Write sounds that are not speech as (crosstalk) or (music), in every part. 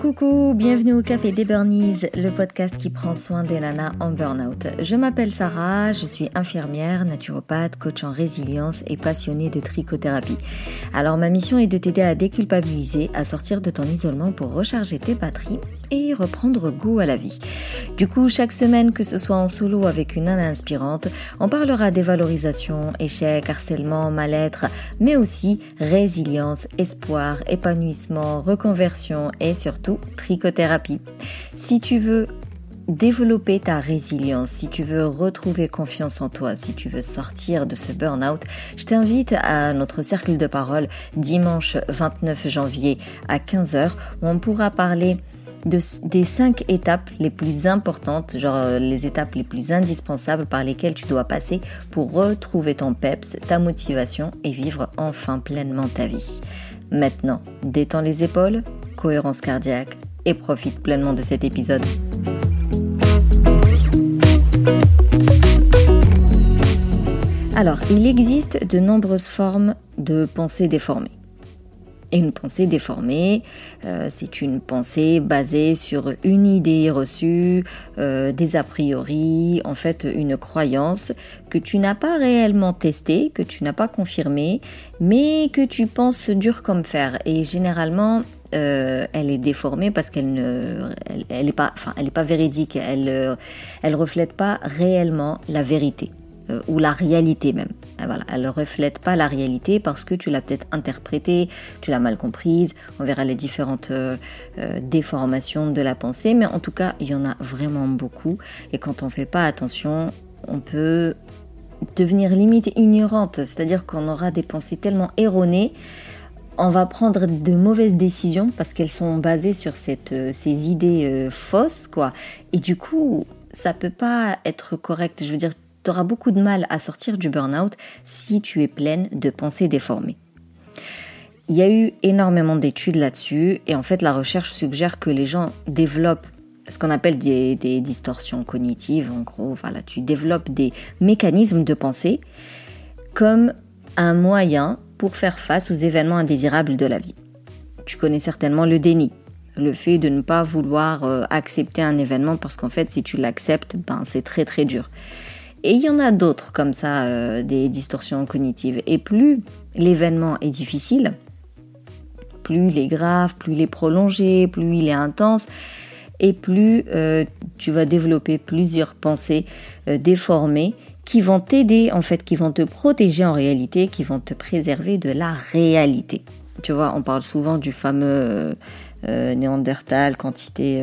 Coucou, bienvenue au Café des Burnies, le podcast qui prend soin des nanas en burn-out. Je m'appelle Sarah, je suis infirmière, naturopathe, coach en résilience et passionnée de trichothérapie. Alors ma mission est de t'aider à déculpabiliser, à sortir de ton isolement pour recharger tes batteries et reprendre goût à la vie. Du coup, chaque semaine, que ce soit en solo avec une nana inspirante, on parlera dévalorisation, échec, harcèlement, mal-être, mais aussi résilience, espoir, épanouissement, reconversion et surtout trichothérapie. Si tu veux développer ta résilience, si tu veux retrouver confiance en toi, si tu veux sortir de ce burn-out, je t'invite à notre cercle de parole dimanche 29 janvier à 15h où on pourra parler des cinq étapes les plus importantes, genre euh, les étapes les plus indispensables par lesquelles tu dois passer pour retrouver ton peps, ta motivation et vivre enfin pleinement ta vie. Maintenant, détends les épaules, cohérence cardiaque et profite pleinement de cet épisode. Alors, il existe de nombreuses formes de pensée déformée. Et une pensée déformée, euh, c'est une pensée basée sur une idée reçue, euh, des a priori, en fait une croyance que tu n'as pas réellement testée, que tu n'as pas confirmée, mais que tu penses dur comme fer. Et généralement, euh, elle est déformée parce qu'elle ne, pas véridique. Elle, elle reflète pas réellement la vérité. Euh, ou la réalité même. Ah, voilà, elle ne reflète pas la réalité parce que tu l'as peut-être interprétée, tu l'as mal comprise. On verra les différentes euh, euh, déformations de la pensée, mais en tout cas, il y en a vraiment beaucoup. Et quand on ne fait pas attention, on peut devenir limite ignorante, c'est-à-dire qu'on aura des pensées tellement erronées on va prendre de mauvaises décisions parce qu'elles sont basées sur cette, ces idées fausses, quoi. Et du coup, ça peut pas être correct. Je veux dire, tu auras beaucoup de mal à sortir du burn-out si tu es pleine de pensées déformées. Il y a eu énormément d'études là-dessus et en fait la recherche suggère que les gens développent ce qu'on appelle des, distorsions cognitives. En gros, voilà, tu développes des mécanismes de pensée comme un moyen pour faire face aux événements indésirables de la vie. Tu connais certainement le déni, le fait de ne pas vouloir euh, accepter un événement parce qu'en fait si tu l'acceptes, ben, c'est très très dur. Et il y en a d'autres comme ça, euh, des distorsions cognitives. Et plus l'événement est difficile, plus il est grave, plus il est prolongé, plus il est intense, et plus euh, tu vas développer plusieurs pensées euh, déformées qui vont t'aider, en fait, qui vont te protéger en réalité, qui vont te préserver de la réalité. Tu vois, on parle souvent du fameux Néandertal, quantité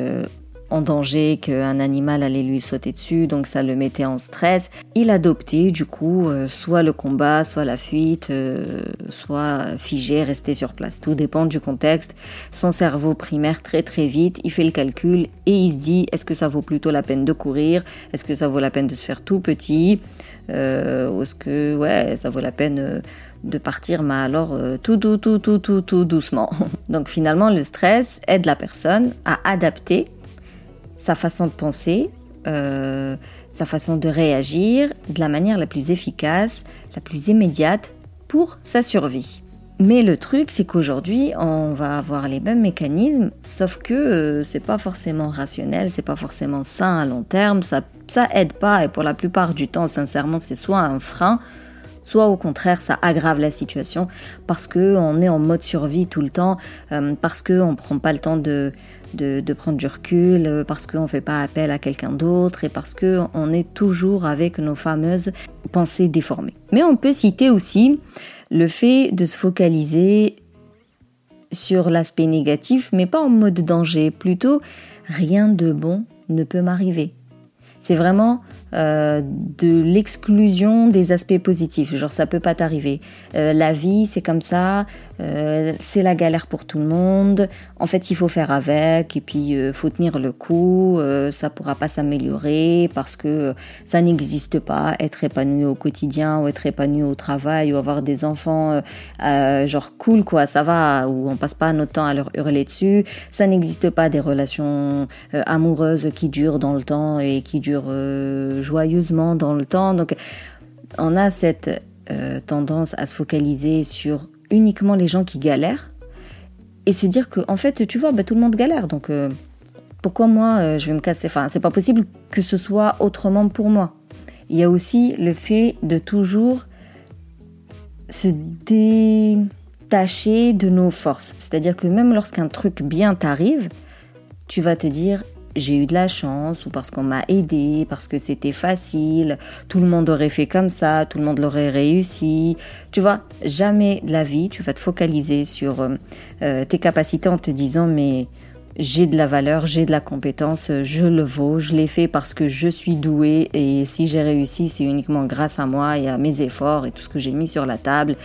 en danger, qu'un animal allait lui sauter dessus, donc ça le mettait en stress. Il adoptait du coup euh, soit le combat, soit la fuite, euh, soit figé, rester sur place. Tout dépend du contexte. Son cerveau primaire très très vite, il fait le calcul et il se dit est-ce que ça vaut plutôt la peine de courir? Est-ce que ça vaut la peine de se faire tout petit? Euh, est-ce que ouais ça vaut la peine de partir, mais alors tout, tout, tout, tout, tout, tout doucement. (laughs) Donc finalement, le stress aide la personne à adapter sa façon de penser, euh, sa façon de réagir de la manière la plus efficace, la plus immédiate pour sa survie. Mais le truc, c'est qu'aujourd'hui, on va avoir les mêmes mécanismes, sauf que euh, c'est pas forcément rationnel, c'est pas forcément sain à long terme, ça, ça aide pas, et pour la plupart du temps, sincèrement, c'est soit un frein, soit au contraire ça aggrave la situation parce que on est en mode survie tout le temps, euh, parce que on prend pas le temps de, de, prendre du recul, euh, parce qu'on ne fait pas appel à quelqu'un d'autre et parce qu'on est toujours avec nos fameuses pensées déformées. Mais on peut citer aussi le fait de se focaliser sur l'aspect négatif, mais pas en mode danger, plutôt rien de bon ne peut m'arriver. C'est vraiment euh, de l'exclusion des aspects positifs. Genre, ça peut pas t'arriver. Euh, la vie, c'est comme ça. Euh, c'est la galère pour tout le monde. En fait, il faut faire avec et puis faut tenir le coup. ça pourra pas s'améliorer parce que ça n'existe pas. Être épanoui au quotidien ou être épanoui au travail ou avoir des enfants, genre cool quoi, ça va. Ou on passe pas notre temps à leur hurler dessus. Ça n'existe pas des relations amoureuses qui durent dans le temps et qui durent joyeusement dans le temps. Donc on a cette euh, tendance à se focaliser sur uniquement les gens qui galèrent et se dire que en fait, tu vois, bah, tout le monde galère, donc euh, pourquoi moi euh, je vais me casser? Enfin, c'est pas possible que ce soit autrement pour moi. Il y a aussi le fait de toujours se détacher de nos forces. C'est-à-dire que même lorsqu'un truc bien t'arrive, tu vas te dire j'ai eu de la chance ou parce qu'on m'a aidé, parce que c'était facile, tout le monde aurait fait comme ça, tout le monde l'aurait réussi. Tu vois, jamais de la vie, tu vas te focaliser sur euh, euh, tes capacités en te disant mais j'ai de la valeur, j'ai de la compétence, je le vaux, je l'ai fait parce que je suis doué et si j'ai réussi, c'est uniquement grâce à moi et à mes efforts et tout ce que j'ai mis sur la table.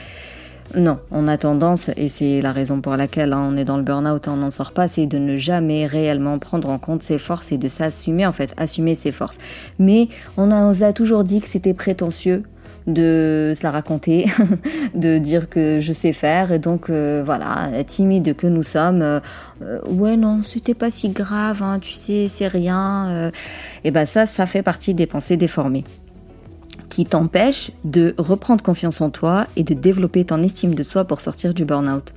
Non, on a tendance, et c'est la raison pour laquelle hein, on est dans le burn-out et on n'en sort pas, c'est de ne jamais réellement prendre en compte ses forces et de s'assumer, en fait, assumer ses forces. Mais on, a, a toujours dit que c'était prétentieux de se la raconter, (laughs) de dire que je sais faire, et donc euh, voilà, timide que nous sommes, euh, euh, ouais non, c'était pas si grave, hein, tu sais, c'est rien, et ben ça, ça fait partie des pensées déformées qui t'empêche de reprendre confiance en toi et de développer ton estime de soi pour sortir du burn-out.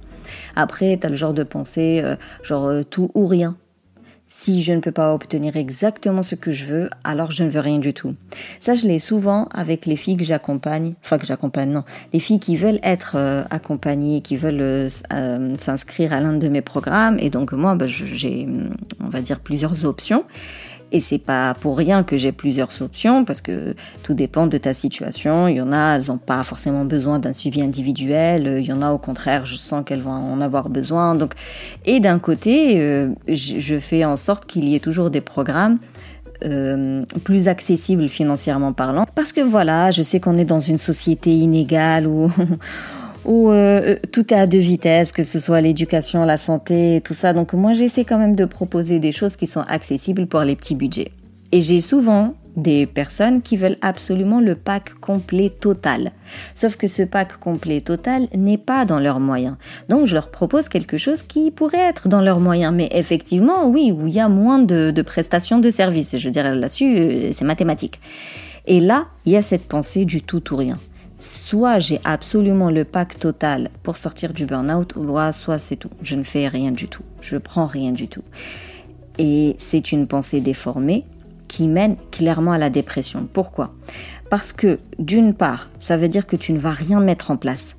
Après, tu as le genre de pensée, euh, genre euh, tout ou rien. Si je ne peux pas obtenir exactement ce que je veux, alors je ne veux rien du tout. Ça, je l'ai souvent avec les filles que j'accompagne, enfin que j'accompagne, non, les filles qui veulent être euh, accompagnées, qui veulent s'inscrire à l'un de mes programmes. Et donc moi, bah, j'ai, on va dire, plusieurs options. Et c'est pas pour rien que j'ai plusieurs options parce que tout dépend de ta situation. Il y en a, elles n'ont pas forcément besoin d'un suivi individuel. Il y en a au contraire, je sens qu'elles vont en avoir besoin. Donc, et d'un côté, euh, je fais en sorte qu'il y ait toujours des programmes euh, plus accessibles financièrement parlant. Parce que voilà, je sais qu'on est dans une société inégale où où euh, tout est à deux vitesses, que ce soit l'éducation, la santé, tout ça. Donc moi, j'essaie quand même de proposer des choses qui sont accessibles pour les petits budgets. Et j'ai souvent des personnes qui veulent absolument le pack complet total. Sauf que ce pack complet total n'est pas dans leurs moyens. Donc je leur propose quelque chose qui pourrait être dans leurs moyens. Mais effectivement, oui, où il y a moins de, de prestations de services. Je dirais là-dessus, euh, c'est mathématique. Et là, il y a cette pensée du tout ou rien soit j'ai absolument le pack total pour sortir du burn-out, soit c'est tout. Je ne fais rien du tout. Je prends rien du tout. Et c'est une pensée déformée qui mène clairement à la dépression. Pourquoi? Parce que d'une part, ça veut dire que tu ne vas rien mettre en place.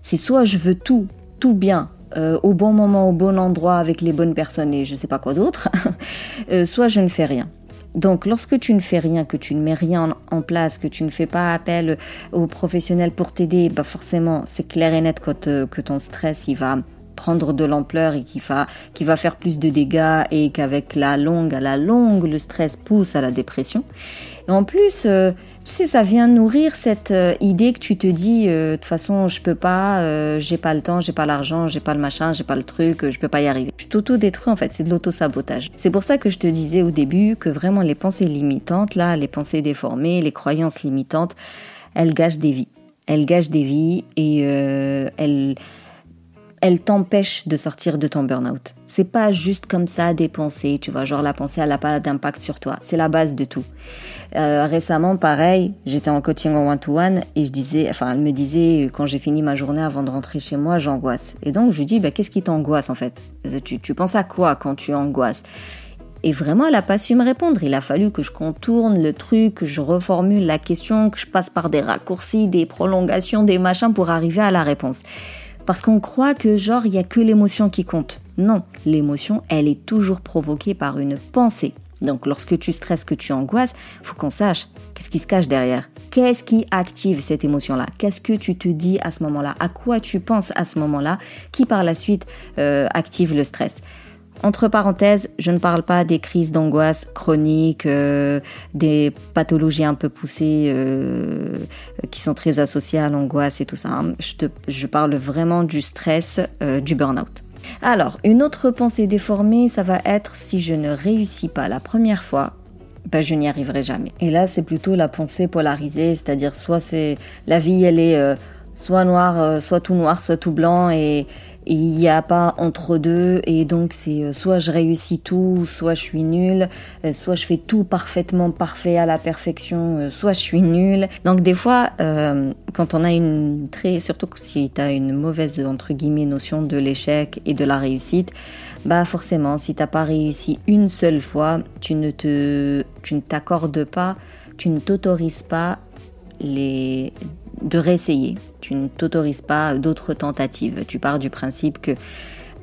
C'est soit je veux tout, tout bien, euh, au bon moment, au bon endroit, avec les bonnes personnes et je ne sais pas quoi d'autre, (laughs) euh, soit je ne fais rien. Donc lorsque tu ne fais rien, que tu ne mets rien en place, que tu ne fais pas appel aux professionnels pour t'aider, bah forcément c'est clair et net que, ton stress il va prendre de l'ampleur et qui va, qui va faire plus de dégâts et qu'avec la longue, à la longue, le stress pousse à la dépression. Et en plus, euh, tu sais, ça vient nourrir cette euh, idée que tu te dis, euh, de toute façon, je peux pas, j'ai pas le temps, j'ai pas l'argent, j'ai pas le machin, j'ai pas le truc, je peux pas y arriver. Tu t'auto-détruis en fait, c'est de l'auto-sabotage. C'est pour ça que je te disais au début que vraiment les pensées limitantes, là, les pensées déformées, les croyances limitantes, elles gâchent des vies. Elles gâchent des vies et elles elle t'empêche de sortir de ton burn-out. C'est pas juste comme ça des pensées, tu vois, genre la pensée elle n'a pas d'impact sur toi. C'est la base de tout. Euh, récemment, pareil, j'étais en coaching en one-to-one et je disais, enfin, elle me disait quand j'ai fini ma journée avant de rentrer chez moi, j'angoisse. Et donc je lui dis, bah, qu'est-ce qui t'angoisse en fait? Tu, tu penses à quoi quand tu angoisses? Et vraiment, elle n'a pas su me répondre. Il a fallu que je contourne le truc, que je reformule la question, que je passe par des raccourcis, des prolongations, des machins pour arriver à la réponse. Parce qu'on croit que genre il y a que l'émotion qui compte. Non, l'émotion, elle est toujours provoquée par une pensée. Donc lorsque tu stresses, que tu angoisses, faut qu'on sache qu'est-ce qui se cache derrière. Qu'est-ce qui active cette émotion-là? Qu'est-ce que tu te dis à ce moment-là? À quoi tu penses à ce moment-là Qui par la suite euh, active le stress? Entre parenthèses, je ne parle pas des crises d'angoisse chroniques, euh, des pathologies un peu poussées euh, qui sont très associées à l'angoisse et tout ça. Hein. Je, parle vraiment du stress, euh, du burn-out. Alors, une autre pensée déformée, ça va être si je ne réussis pas la première fois, ben, je n'y arriverai jamais. Et là, c'est plutôt la pensée polarisée, c'est-à-dire soit c'est la vie, elle est soit noire, soit tout noir, soit tout blanc, et, il n'y a pas entre deux et donc c'est euh, soit je réussis tout, soit je suis nulle, euh, soit je fais tout parfaitement parfait à la perfection, euh, soit je suis nulle. Donc des fois, quand on a une très, surtout si tu as une mauvaise entre guillemets notion de l'échec et de la réussite, bah forcément, si t'as pas réussi une seule fois, tu ne te, tu ne t'accordes pas, tu ne t'autorises pas les de réessayer. Tu ne t'autorises pas d'autres tentatives. Tu pars du principe que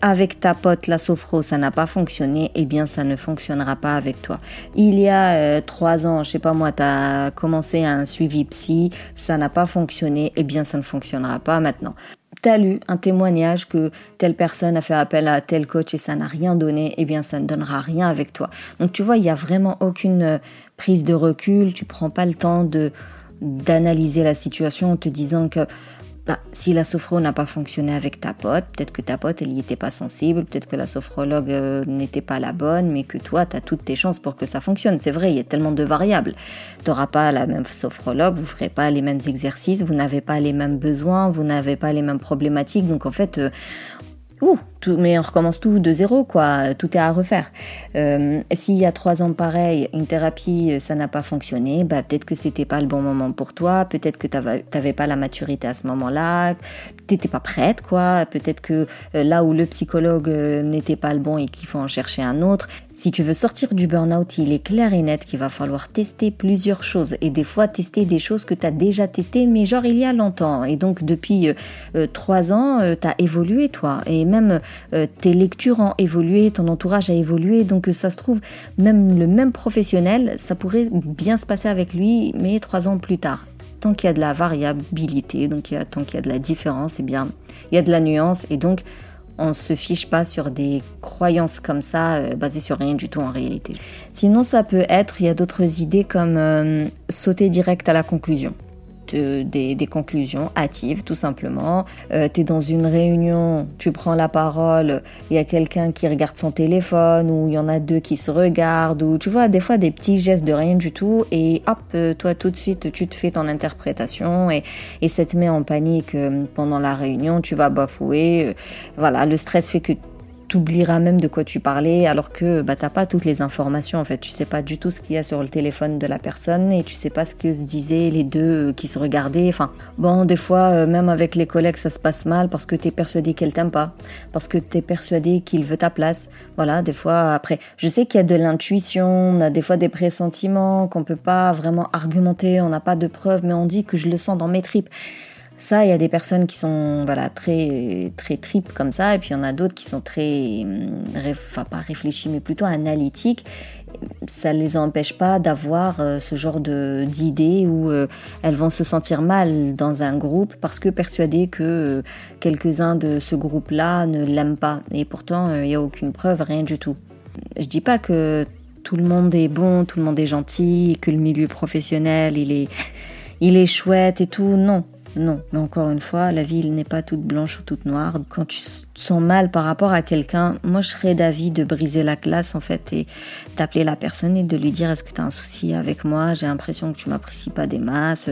avec ta pote la sophro ça n'a pas fonctionné, eh bien ça ne fonctionnera pas avec toi. Il y a euh, trois ans, je sais pas moi, tu as commencé un suivi psy, ça n'a pas fonctionné, eh bien ça ne fonctionnera pas maintenant. Tu as lu un témoignage que telle personne a fait appel à tel coach et ça n'a rien donné, eh bien ça ne donnera rien avec toi. Donc tu vois, il n'y a vraiment aucune euh, prise de recul, tu prends pas le temps de d'analyser la situation en te disant que bah, si la sophro n'a pas fonctionné avec ta pote, peut-être que ta pote, elle n'y était pas sensible, peut-être que la sophrologue euh, n'était pas la bonne, mais que toi, tu as toutes tes chances pour que ça fonctionne. C'est vrai, il y a tellement de variables. Tu n'auras pas la même sophrologue, vous ferez pas les mêmes exercices, vous n'avez pas les mêmes besoins, vous n'avez pas les mêmes problématiques. Donc en fait, euh, ouh, mais on recommence tout de zéro, quoi. Tout est à refaire. Euh, S'il y a trois ans pareil, une thérapie, euh, ça n'a pas fonctionné, bah, peut-être que c'était pas le bon moment pour toi, peut-être que tu n'avais pas la maturité à ce moment-là, t'étais pas prête, quoi. Peut-être que euh, là où le psychologue euh, n'était pas le bon et qu'il faut en chercher un autre. Si tu veux sortir du burn-out, il est clair et net qu'il va falloir tester plusieurs choses et des fois tester des choses que tu as déjà testées, mais genre il y a longtemps. Et donc depuis trois ans, tu as évolué, toi. Et même euh, tes lectures ont évolué, ton entourage a évolué, donc ça se trouve, même le même professionnel, ça pourrait bien se passer avec lui, mais trois ans plus tard. Tant qu'il y a de la variabilité, tant qu'il y a de la différence, eh bien, il y a de la nuance, et donc on ne se fiche pas sur des croyances comme ça, euh, basées sur rien du tout en réalité. Sinon, ça peut être, il y a d'autres idées comme euh, sauter direct à la conclusion des, conclusions hâtives, tout simplement. Euh, tu es dans une réunion, tu prends la parole, il y a quelqu'un qui regarde son téléphone, ou il y en a deux qui se regardent, ou tu vois, des fois des petits gestes de rien du tout, et hop, euh, toi tout de suite, tu te fais ton interprétation, et, et ça te met en panique euh, pendant la réunion, tu vas bafouer. voilà, le stress fait que t'oublieras même de quoi tu parlais alors que bah, t'as pas toutes les informations en fait. Tu sais pas du tout ce qu'il y a sur le téléphone de la personne et tu sais pas ce que se disaient les deux euh, qui se regardaient. Enfin, bon, des fois, euh, même avec les collègues, ça se passe mal parce que t'es persuadé qu'elle t'aime pas, parce que t'es persuadé qu'il veut ta place. Voilà, des fois, après, je sais qu'il y a de l'intuition, on a des fois des pressentiments qu'on peut pas vraiment argumenter, on n'a pas de preuves, mais on dit que je le sens dans mes tripes. Ça, il y a des personnes qui sont voilà très très tripes comme ça, et puis il y en a d'autres qui sont très, hum, enfin pas réfléchis, mais plutôt analytiques. Ça ne les empêche pas d'avoir euh, ce genre d'idées où euh, elles vont se sentir mal dans un groupe parce que persuadées que euh, quelques-uns de ce groupe-là ne l'aiment pas. Et pourtant, il n'y a aucune preuve, rien du tout. Je dis pas que tout le monde est bon, tout le monde est gentil, que le milieu professionnel il est il est chouette et tout. Non, non, mais encore une fois, la vie n'est pas toute blanche ou toute noire. Quand tu sens mal par rapport à quelqu'un, moi je serais d'avis de briser la glace en fait et d'appeler la personne et de lui dire est-ce que tu as un souci avec moi? J'ai l'impression que tu m'apprécies pas des masses.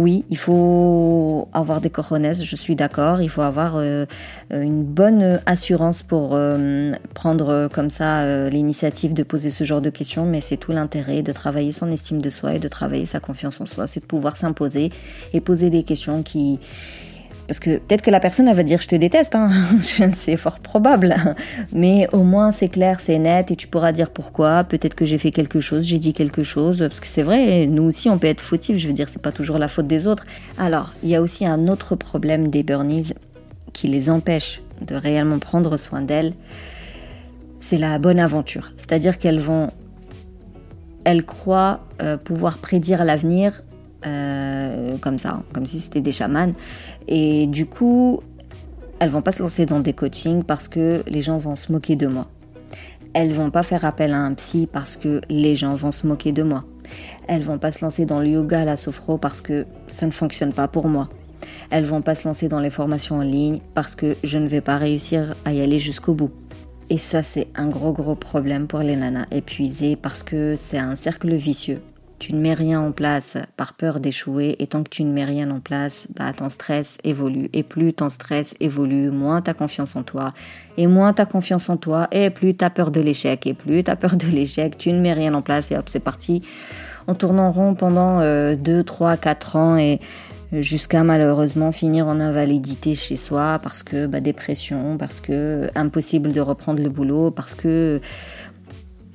Oui, il faut avoir des cojones, je suis d'accord. Il faut avoir euh, une bonne assurance pour euh, prendre comme ça euh, l'initiative de poser ce genre de questions, mais c'est tout l'intérêt de travailler son estime de soi et de travailler sa confiance en soi, c'est de pouvoir s'imposer et poser des questions qui parce que peut-être que la personne, elle va dire je te déteste, hein. (laughs) c'est fort probable. Mais au moins c'est clair, c'est net et tu pourras dire pourquoi. Peut-être que j'ai fait quelque chose, j'ai dit quelque chose. Parce que c'est vrai, nous aussi on peut être fautif, je veux dire, c'est pas toujours la faute des autres. Alors, il y a aussi un autre problème des burnies qui les empêche de réellement prendre soin d'elles. C'est la bonne aventure. C'est-à-dire qu'elles vont. Elles croient euh, pouvoir prédire l'avenir euh, comme ça, comme si c'était des chamans. Et du coup, elles vont pas se lancer dans des coachings parce que les gens vont se moquer de moi. Elles vont pas faire appel à un psy parce que les gens vont se moquer de moi. Elles vont pas se lancer dans le yoga, la sophro parce que ça ne fonctionne pas pour moi. Elles vont pas se lancer dans les formations en ligne parce que je ne vais pas réussir à y aller jusqu'au bout. Et ça, c'est un gros gros problème pour les nanas épuisées parce que c'est un cercle vicieux tu ne mets rien en place par peur d'échouer. Et tant que tu ne mets rien en place, bah, ton stress évolue. Et plus ton stress évolue, moins tu confiance en toi. Et moins tu as confiance en toi, et plus tu peur de l'échec. Et plus tu peur de (laughs) l'échec, tu ne mets rien en place. Et hop, c'est parti. On tourne en rond pendant 2, 3, 4 ans. Et jusqu'à malheureusement finir en invalidité chez soi parce que bah, dépression, parce que impossible de reprendre le boulot, parce que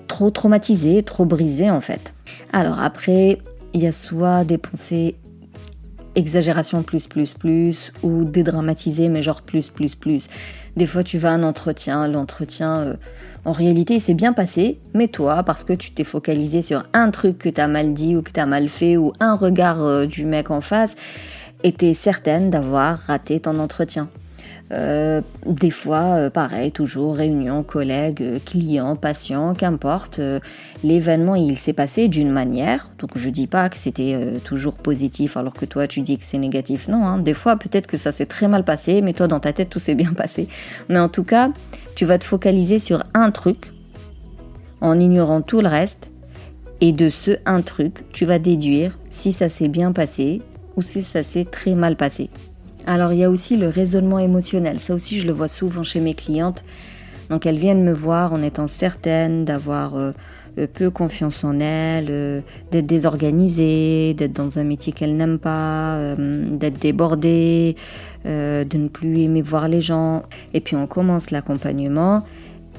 trop traumatisé, trop brisé en fait. Alors après, il y a soit des pensées exagération plus plus plus ou dédramatiser mais genre plus plus plus. Des fois tu vas à un entretien, l'entretien euh, en réalité c'est bien passé, mais toi parce que tu t'es focalisé sur un truc que t'as mal dit ou que t'as mal fait ou un regard euh, du mec en face, et t'es certaine d'avoir raté ton entretien. Euh, des fois, euh, pareil, toujours réunion, collègues, euh, clients, patients, qu'importe. L'événement, il s'est passé d'une manière. Donc, je dis pas que c'était toujours positif alors que toi, tu dis que c'est négatif. Non, hein. des fois, peut-être que ça s'est très mal passé, mais toi, dans ta tête, tout s'est bien (laughs) passé. Mais en tout cas, tu vas te focaliser sur un truc en ignorant tout le reste. Et de ce un truc, tu vas déduire si ça s'est bien passé ou si ça s'est très mal passé. Alors il y a aussi le raisonnement émotionnel. Ça aussi je le vois souvent chez mes clientes. Donc elles viennent me voir en étant certaines d'avoir euh, euh, peu confiance en elles, euh, d'être désorganisées, d'être dans un métier qu'elles n'aiment pas, d'être débordées, de ne plus aimer voir les gens. Et puis on commence l'accompagnement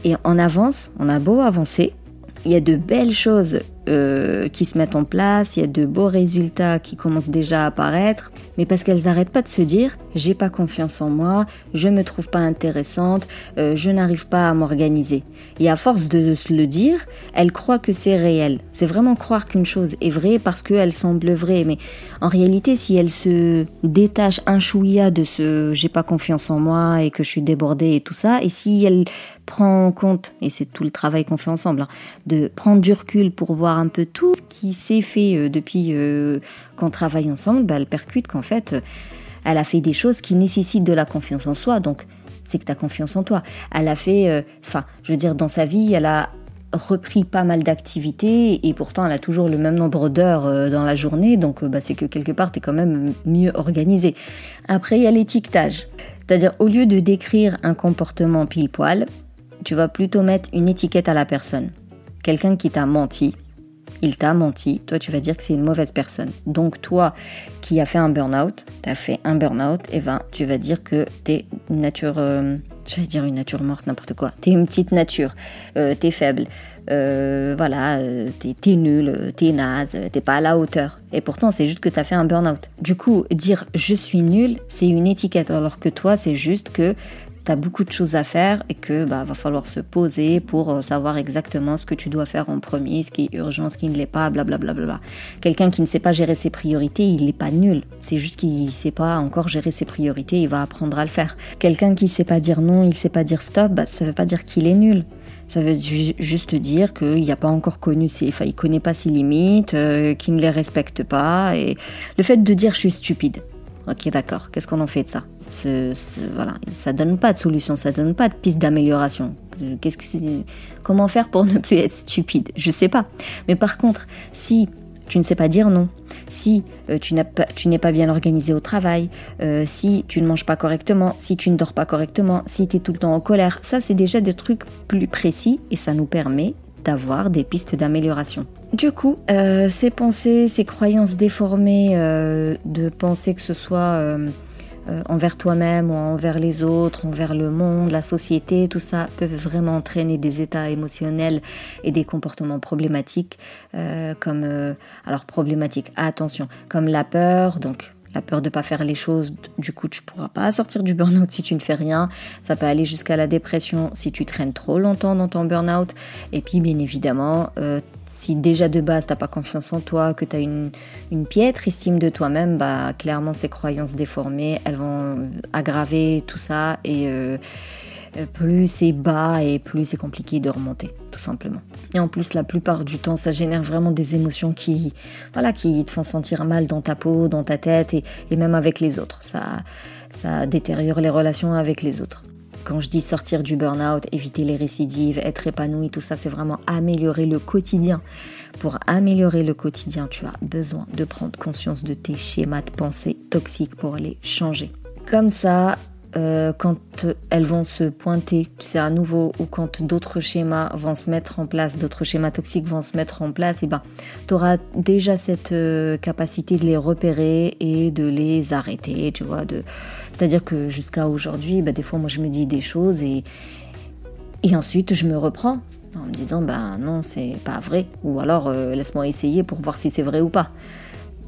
et on avance, on a beau avancer, il y a de belles choses euh, qui se mettent en place, il y a de beaux résultats qui commencent déjà à apparaître, mais parce qu'elles n'arrêtent pas de se dire j'ai pas confiance en moi, je me trouve pas intéressante, euh, je n'arrive pas à m'organiser. Et à force de se le dire, elles croient que c'est réel. C'est vraiment croire qu'une chose est vraie parce qu'elle semble vraie, mais en réalité, si elles se détachent un chouïa de ce j'ai pas confiance en moi et que je suis débordée et tout ça, et si elles prend en compte, et c'est tout le travail qu'on fait ensemble, hein, de prendre du recul pour voir un peu tout ce qui s'est fait euh, depuis euh, qu'on travaille ensemble, bah, elle percute qu'en fait, euh, elle a fait des choses qui nécessitent de la confiance en soi. Donc, c'est que tu as confiance en toi. Elle a fait, enfin, je veux dire, dans sa vie, elle a repris pas mal d'activités et pourtant elle a toujours le même nombre d'heures dans la journée. Donc, bah, c'est que quelque part, tu es quand même mieux organisé. Après, il y a l'étiquetage. C'est-à-dire, au lieu de décrire un comportement pile-poil, tu vas plutôt mettre une étiquette à la personne. Quelqu'un qui t'a menti, il t'a menti, toi tu vas dire que c'est une mauvaise personne. Donc toi qui as fait un burn-out, tu as fait un burn-out, et eh ben tu vas dire que t'es une nature, euh, j'allais dire une nature morte, n'importe quoi. T'es une petite nature, euh, t'es faible, euh, voilà, t'es es nul, t'es naze, t'es pas à la hauteur. Et pourtant c'est juste que t'as fait un burn-out. Du coup, dire je suis nul, c'est une étiquette, alors que toi c'est juste que tu as beaucoup de choses à faire et que bah, va falloir se poser pour euh, savoir exactement ce que tu dois faire en premier, ce qui est urgent, ce qui ne l'est pas, blablabla. Bla, bla, bla. Quelqu'un qui ne sait pas gérer ses priorités, il n'est pas nul. C'est juste qu'il ne sait pas encore gérer ses priorités, il va apprendre à le faire. Quelqu'un qui ne sait pas dire non, il ne sait pas dire stop, bah, ça ne veut pas dire qu'il est nul. Ça veut juste dire qu'il n'a pas encore connu ses, il connaît pas ses limites, euh, qu'il ne les respecte pas. Et le fait de dire je suis stupide. Ok, d'accord. Qu'est-ce qu'on en fait de ça? Ce, voilà, ça donne pas de solution, ça donne pas de piste d'amélioration. Comment faire pour (laughs) ne plus être stupide? Je sais pas. Mais par contre, si tu ne sais pas dire non, si euh, tu n'es pas bien organisé au travail, euh, si tu ne manges pas correctement, si tu ne dors pas correctement, si tu es tout le temps en colère, ça c'est déjà des trucs plus précis et ça nous permet d'avoir des pistes d'amélioration. Du coup, euh, ces pensées, ces croyances déformées de penser que ce soit euh, envers toi-même ou envers les autres, envers le monde, la société, tout ça peut vraiment entraîner des états émotionnels et des comportements problématiques, euh, comme euh, alors attention, comme la peur, donc la peur de ne pas faire les choses, du coup tu pourras pas sortir du burn-out si tu ne fais rien. Ça peut aller jusqu'à la dépression si tu traînes trop longtemps dans ton burn-out. Et puis bien évidemment, si déjà de base t'as pas confiance en toi, que tu as une, une, piètre estime de toi-même, bah clairement ces croyances déformées, elles vont aggraver tout ça et euh, plus c'est bas et plus c'est compliqué de remonter, tout simplement. Et en plus, la plupart du temps, ça génère vraiment des émotions qui, voilà, qui te font sentir mal dans ta peau, dans ta tête et, même avec les autres. Ça, ça détériore les relations avec les autres. Quand je dis sortir du burn-out, éviter les récidives, être épanoui, tout ça, c'est vraiment améliorer le quotidien. Pour améliorer le quotidien, tu as besoin de prendre conscience de tes schémas de pensée toxiques pour les changer. Comme ça, euh, quand elles vont se pointer, c'est à nouveau, ou quand d'autres schémas vont se mettre en place, d'autres schémas toxiques vont se mettre en place, et eh ben, tu auras déjà cette euh, capacité de les repérer et de les arrêter, tu vois. C'est-à-dire que jusqu'à aujourd'hui, ben, des fois, moi, je me dis des choses et, et ensuite, je me reprends en me disant, ben non, c'est pas vrai, ou alors euh, laisse-moi essayer pour voir si c'est vrai ou pas.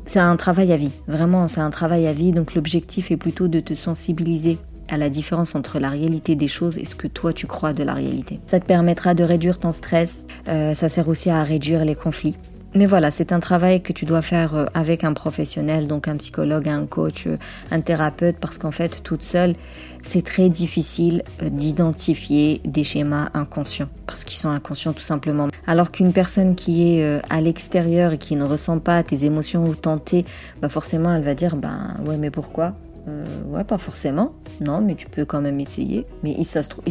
C'est un travail à vie, vraiment, c'est un travail à vie. Donc l'objectif est plutôt de te sensibiliser à la différence entre la réalité des choses et ce que toi tu crois de la réalité. Ça te permettra de réduire ton stress, euh, ça sert aussi à réduire les conflits. Mais voilà, c'est un travail que tu dois faire euh, avec un professionnel, donc un psychologue, un coach, euh, un thérapeute, parce qu'en fait, toute seule, c'est très difficile d'identifier des schémas inconscients, parce qu'ils sont inconscients tout simplement. Alors qu'une personne qui est à l'extérieur et qui ne ressent pas tes émotions ou tentées, bah forcément, elle va dire, ben ouais, mais pourquoi? Euh, ouais, pas forcément. Non, mais tu peux quand même essayer. Mais ça se, trouve,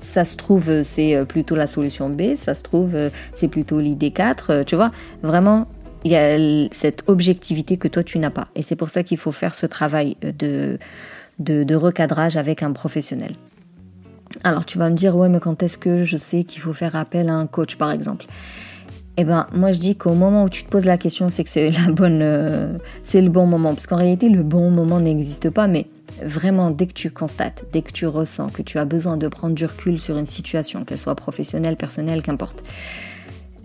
ça, se trouve, c'est euh, plutôt la solution B. Ça se trouve, euh, c'est plutôt l'idée 4. Tu vois, vraiment, il y a cette objectivité que toi, tu n'as pas. Et c'est pour ça qu'il faut faire ce travail de, de recadrage avec un professionnel. Alors, tu vas me dire, ouais, mais quand est-ce que je sais qu'il faut faire appel à un coach, par exemple? Eh ben, moi je dis qu'au moment où tu te poses la question, c'est que c'est la bonne, euh, c'est le bon moment. Parce qu'en réalité, le bon moment n'existe pas, mais vraiment, dès que tu constates, dès que tu ressens que tu as besoin de prendre du recul sur une situation, qu'elle soit professionnelle, personnelle, qu'importe,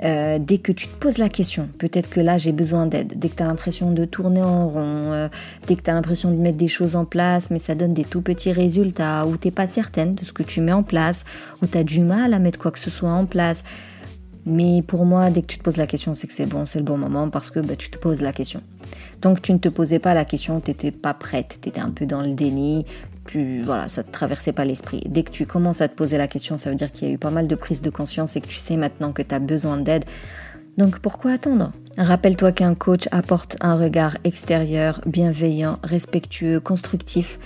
euh, dès que tu te poses la question, peut-être que là j'ai besoin d'aide, dès que tu as l'impression de tourner en rond, euh, dès que tu as l'impression de mettre des choses en place, mais ça donne des tout petits résultats, ou t'es pas certaine de ce que tu mets en place, ou tu as du mal à mettre quoi que ce soit en place, mais pour moi, dès que tu te poses la question, c'est que c'est bon, c'est le bon moment parce que bah, tu te poses la question. Donc tu ne te posais pas la question, tu n'étais pas prête, tu étais un peu dans le déni, tu, voilà, ça ne te traversait pas l'esprit. Dès que tu commences à te poser la question, ça veut dire qu'il y a eu pas mal de prise de conscience et que tu sais maintenant que tu as besoin d'aide. Donc pourquoi attendre? Rappelle-toi qu'un coach apporte un regard extérieur, bienveillant, respectueux, constructif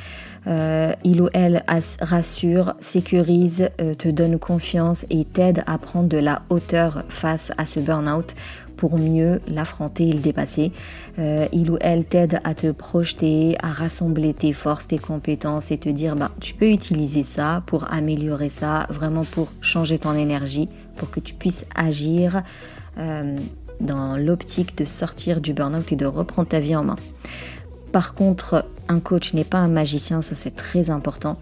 euh, il ou elle rassure, sécurise, euh, te donne confiance et t'aide à prendre de la hauteur face à ce burn-out pour mieux l'affronter et le dépasser. Euh, il ou elle t'aide à te projeter, à rassembler tes forces, tes compétences et te dire bah, tu peux utiliser ça pour améliorer ça, vraiment pour changer ton énergie, pour que tu puisses agir dans l'optique de sortir du burn-out et de reprendre ta vie en main. Par contre, un coach n'est pas un magicien, ça c'est très important.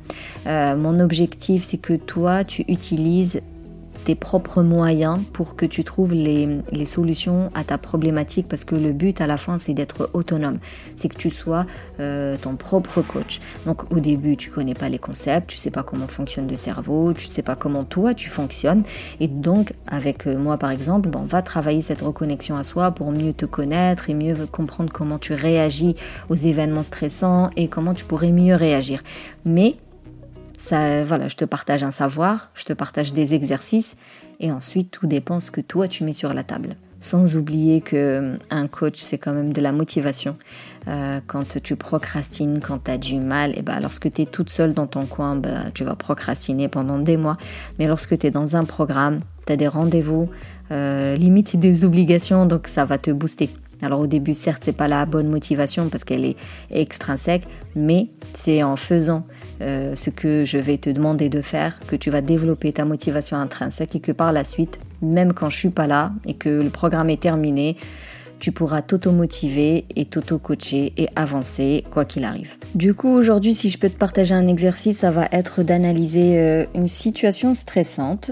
Euh, mon objectif, c'est que toi, tu utilises tes propres moyens pour que tu trouves les, solutions à ta problématique parce que le but à la fin c'est d'être autonome, c'est que tu sois euh, ton propre coach. Donc au début tu connais pas les concepts, tu sais pas comment fonctionne le cerveau, tu sais pas comment toi tu fonctionnes et donc avec euh, moi par exemple, on va travailler cette reconnexion à soi pour mieux te connaître et mieux comprendre comment tu réagis aux événements stressants et comment tu pourrais mieux réagir. Mais ça, voilà, je te partage un savoir, je te partage des exercices, et ensuite tout dépend ce que toi tu mets sur la table. Sans oublier que euh, un coach c'est quand même de la motivation. Euh, quand tu procrastines, quand tu as du mal, et ben lorsque tu es toute seule dans ton coin, ben, tu vas procrastiner pendant des mois. Mais lorsque tu es dans un programme, tu as des rendez-vous, euh, limite des obligations, donc ça va te booster. Alors au début, certes, c'est pas la bonne motivation parce qu'elle est extrinsèque, mais c'est en faisant euh, ce que je vais te demander de faire que tu vas développer ta motivation intrinsèque et que par la suite, même quand je suis pas là et que le programme est terminé, tu pourras t'auto-motiver et t'auto-coacher et avancer quoi qu'il arrive. Du coup, aujourd'hui, si je peux te partager un exercice, ça va être d'analyser euh, une situation stressante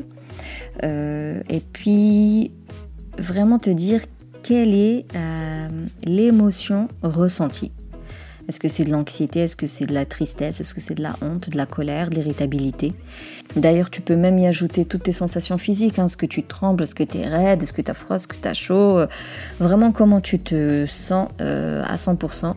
euh, et puis vraiment te dire quelle est euh, l'émotion ressentie? Est-ce que c'est de l'anxiété? Est-ce que c'est de la tristesse? Est-ce que c'est de la honte, de la colère, de l'irritabilité? D'ailleurs, tu peux même y ajouter toutes tes sensations physiques. Hein, est-ce que tu trembles Est-ce que tu es raide Est-ce que tu as froid Est-ce que tu as chaud Vraiment, comment tu te sens euh, à 100%.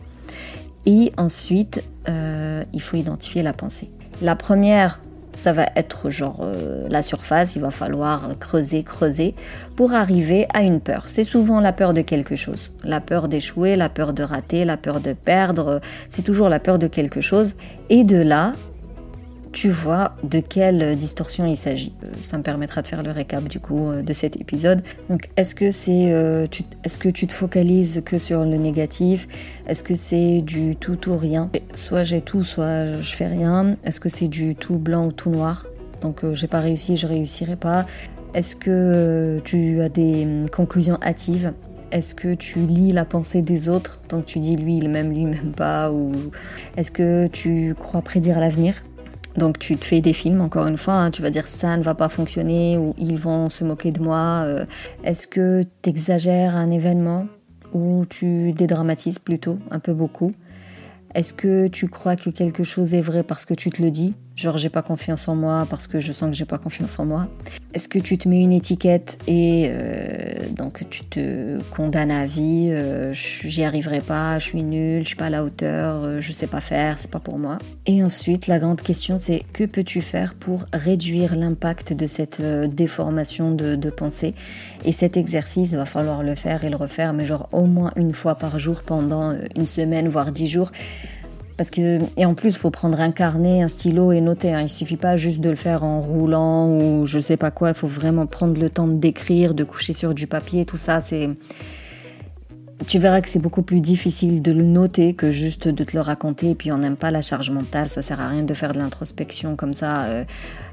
Et ensuite, euh, il faut identifier la pensée. La première ça va être genre euh, la surface, il va falloir creuser, creuser pour arriver à une peur. C'est souvent la peur de quelque chose. La peur d'échouer, la peur de rater, la peur de perdre, c'est toujours la peur de quelque chose. Et de là, tu vois de quelle distorsion il s'agit. Euh, ça me permettra de faire le récap du coup euh, de cet épisode. Donc est-ce que c'est euh, est-ce que tu te focalises que sur le négatif? Est-ce que c'est du tout ou rien? Soit j'ai tout, soit je fais rien. Est-ce que c'est du tout blanc ou tout noir? Donc j'ai pas réussi, je réussirai pas. Est-ce que tu as des hum, conclusions hâtives? Est-ce que tu lis la pensée des autres? Donc tu dis lui il m'aime, lui il m'aime pas Ou est-ce que tu crois prédire l'avenir? Donc tu te fais des films, encore une fois, hein. tu vas dire ça ne va pas fonctionner ou ils vont se moquer de moi. Euh. Est-ce que tu exagères un événement ou tu dédramatises plutôt, un peu beaucoup? Est-ce que tu crois que quelque chose est vrai parce que tu te le dis? Genre j'ai pas confiance en moi parce que je sens que j'ai pas confiance en moi. Est-ce que tu te mets une étiquette et euh, donc tu te condamnes à vie, euh, j'y arriverai pas, je suis nulle, je suis pas à la hauteur, euh, je sais pas faire, c'est pas pour moi. Et ensuite la grande question c'est que peux-tu faire pour réduire l'impact de cette déformation de, pensée? Et cet exercice va falloir le faire et le refaire, mais genre au moins une fois par jour pendant une semaine voire dix jours parce que, et en plus, il faut prendre un carnet, un stylo et noter. Hein. Il suffit pas juste de le faire en roulant ou je sais pas quoi. Il faut vraiment prendre le temps d'écrire, de coucher sur du papier. Tout ça, c'est. Tu verras que c'est beaucoup plus difficile de le noter que juste de te le raconter. Et puis on n'aime pas la charge mentale. Ça sert à rien de faire de l'introspection comme ça, euh,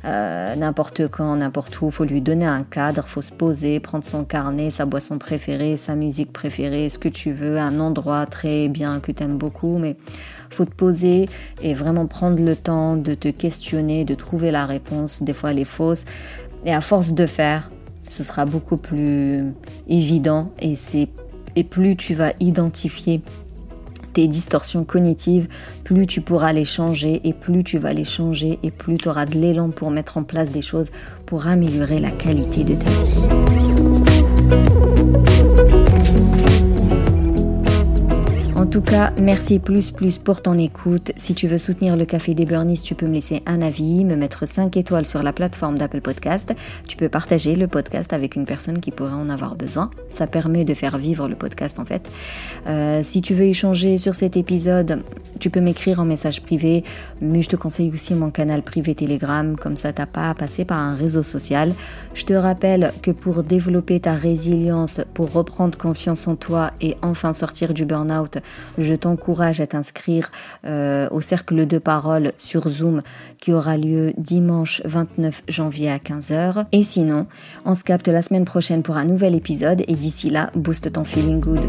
euh, n'importe quand, n'importe où. Il faut lui donner un cadre. Il faut se poser, prendre son carnet, sa boisson préférée, sa musique préférée, ce que tu veux, un endroit très bien que tu aimes beaucoup. Mais faut te poser et vraiment prendre le temps de te questionner, de trouver la réponse. Des fois, elle est fausse. Et à force de faire, ce sera beaucoup plus évident et et plus tu vas identifier tes distorsions cognitives, plus tu pourras les changer et plus tu vas les changer et plus tu auras de l'élan pour mettre en place des choses pour améliorer la qualité de ta vie. En tout cas, merci plus plus pour ton écoute. Si tu veux soutenir le Café des Burnies, tu peux me laisser un avis, me mettre 5 étoiles sur la plateforme d'Apple Podcast. Tu peux partager le podcast avec une personne qui pourrait en avoir besoin. Ça permet de faire vivre le podcast en fait. Euh, si tu veux échanger sur cet épisode, tu peux m'écrire en message privé, mais je te conseille aussi mon canal privé Telegram, comme ça t'as pas à passer par un réseau social. Je te rappelle que pour développer ta résilience, pour reprendre confiance en toi et enfin sortir du burn-out, je t'encourage à t'inscrire euh, au cercle de parole sur Zoom qui aura lieu dimanche 29 janvier à 15h. Et sinon, on se capte la semaine prochaine pour un nouvel épisode et d'ici là, booste ton feeling good.